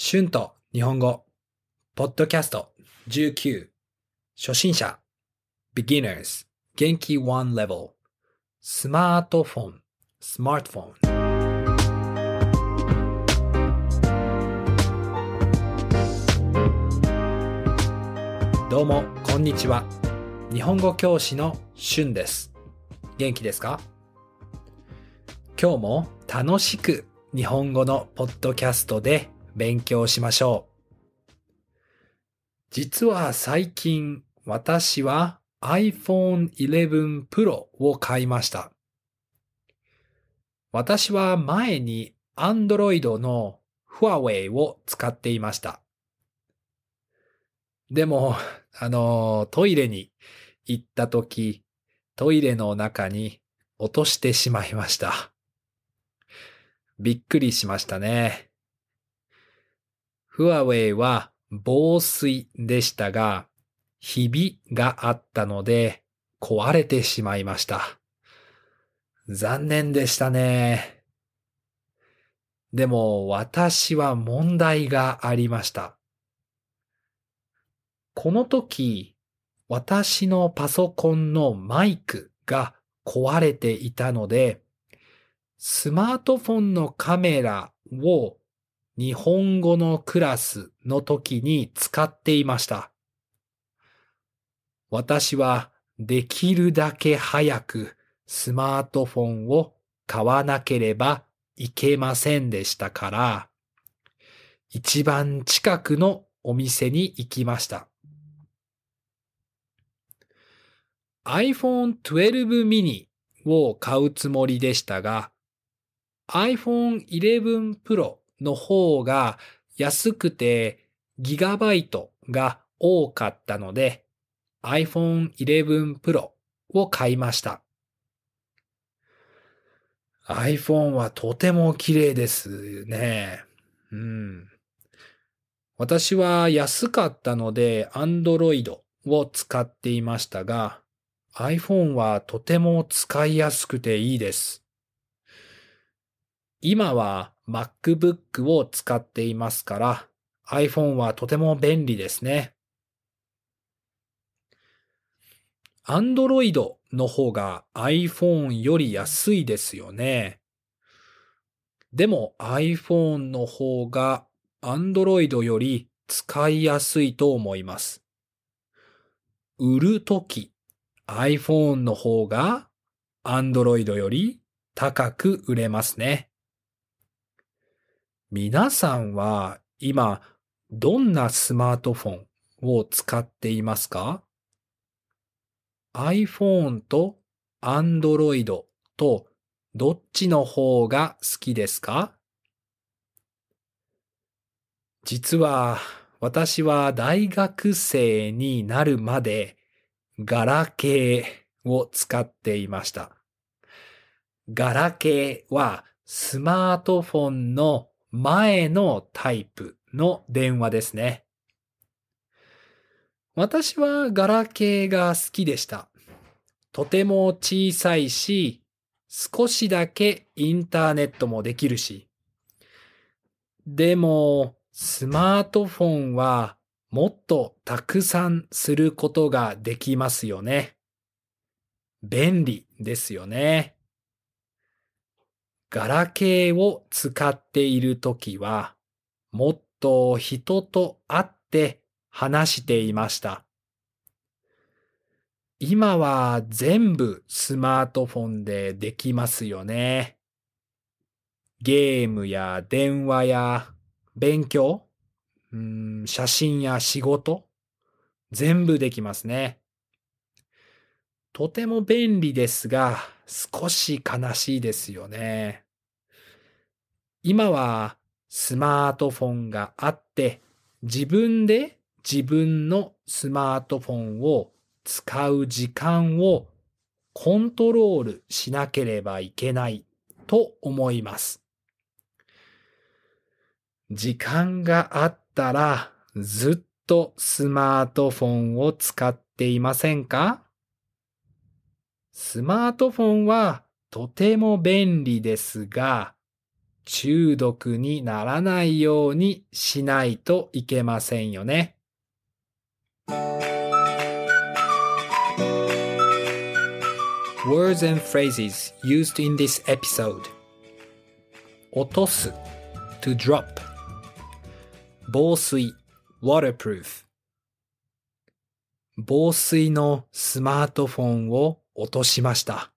春と日本語、ポッドキャスト。19、初心者、beginners、元気。one level、スマートフォン、スマートフォン。どうも、こんにちは。日本語教師の春です。元気ですか？今日も楽しく日本語のポッドキャストで勉強しましょう。実は最近私は iPhone 11 Pro を買いました。私は前に Android の Huawei を使っていました。でも、あの、トイレに行った時、トイレの中に落としてしまいました。びっくりしましたね。フワウェイは防水でしたが、ひびがあったので壊れてしまいました。残念でしたね。でも私は問題がありました。この時、私のパソコンのマイクが壊れていたので、スマートフォンのカメラを日本語のクラスの時に使っていました。私はできるだけ早くスマートフォンを買わなければいけませんでしたから、一番近くのお店に行きました。iPhone 12 mini を買うつもりでしたが、iPhone 11 Pro の方が安くてギガバイトが多かったので iPhone 11 Pro を買いました。iPhone はとても綺麗ですね。うん。私は安かったので Android を使っていましたが iPhone はとても使いやすくていいです。今は MacBook を使っていますから iPhone はとても便利ですね。Android の方が iPhone より安いですよね。でも iPhone の方が Android より使いやすいと思います。売るとき iPhone の方が Android より高く売れますね。皆さんは今どんなスマートフォンを使っていますか ?iPhone と Android とどっちの方が好きですか？実は私は大学生になるまでガラケーを使っていました。ガラケーはスマートフォンの前のタイプの電話ですね。私はガラケーが好きでした。とても小さいし、少しだけインターネットもできるし。でも、スマートフォンはもっとたくさんすることができますよね。便利ですよね。ガラケーを使っているときは、もっと人と会って話していました。今は全部スマートフォンでできますよね。ゲームや電話や勉強、うん、写真や仕事、全部できますね。とても便利ですが、少し悲しいですよね。今はスマートフォンがあって、自分で自分のスマートフォンを使う時間をコントロールしなければいけないと思います。時間があったらずっとスマートフォンを使っていませんか？スマートフォンはとても便利ですが、中毒にならないようにしないといけませんよね。Words and phrases used in this episode. 落とす。to drop. 防水。waterproof. 防水のスマートフォンを落としました。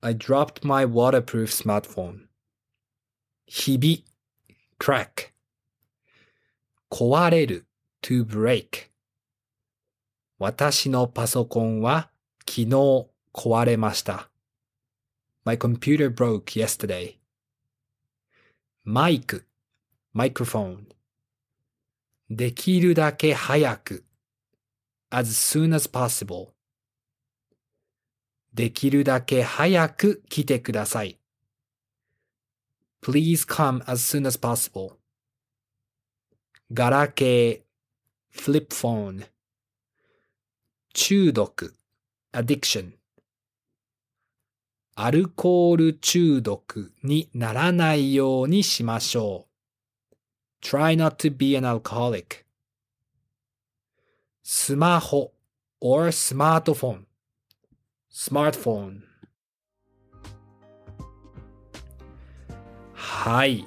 I dropped my waterproof smartphone. ひび crack 壊れる to break 私のパソコンは昨日壊れました。My computer broke yesterday. マイク microphone できるだけ早く as soon as possible できるだけ早く来てください。Please come as soon as possible. ガラケー flip phone 中毒 addiction アルコール中毒にならないようにしましょう。Try not to be an alcoholic. スマホ or smartphone smartphone はい。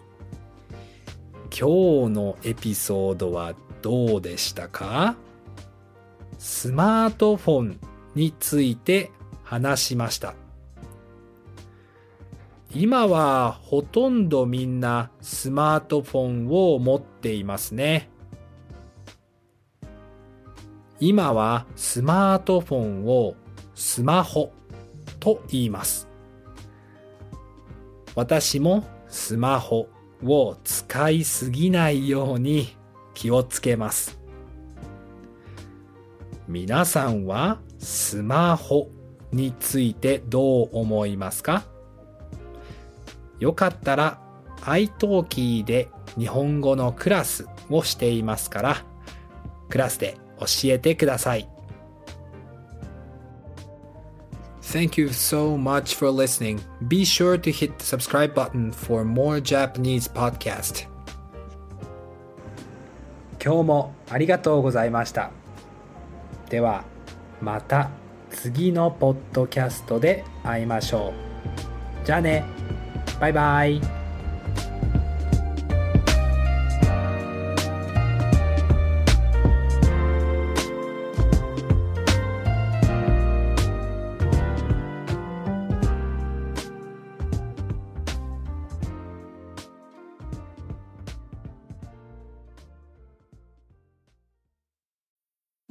今日のエピソードはどうでしたか？スマートフォンについて話しました。今はほとんどみんなスマートフォンを持っていますね。今はスマートフォンをスマホと言います。私もスマホを使いすぎないように気をつけます。皆さんはスマホについてどう思いますか？よかったら iTalki で日本語のクラスをしていますからクラスで教えてください。Thank you so much for listening. Be sure to hit the subscribe button for more Japanese podcast. 今日もありがとうございました。では、また次のポッドキャストで会いましょう。じゃあね。バイバイ。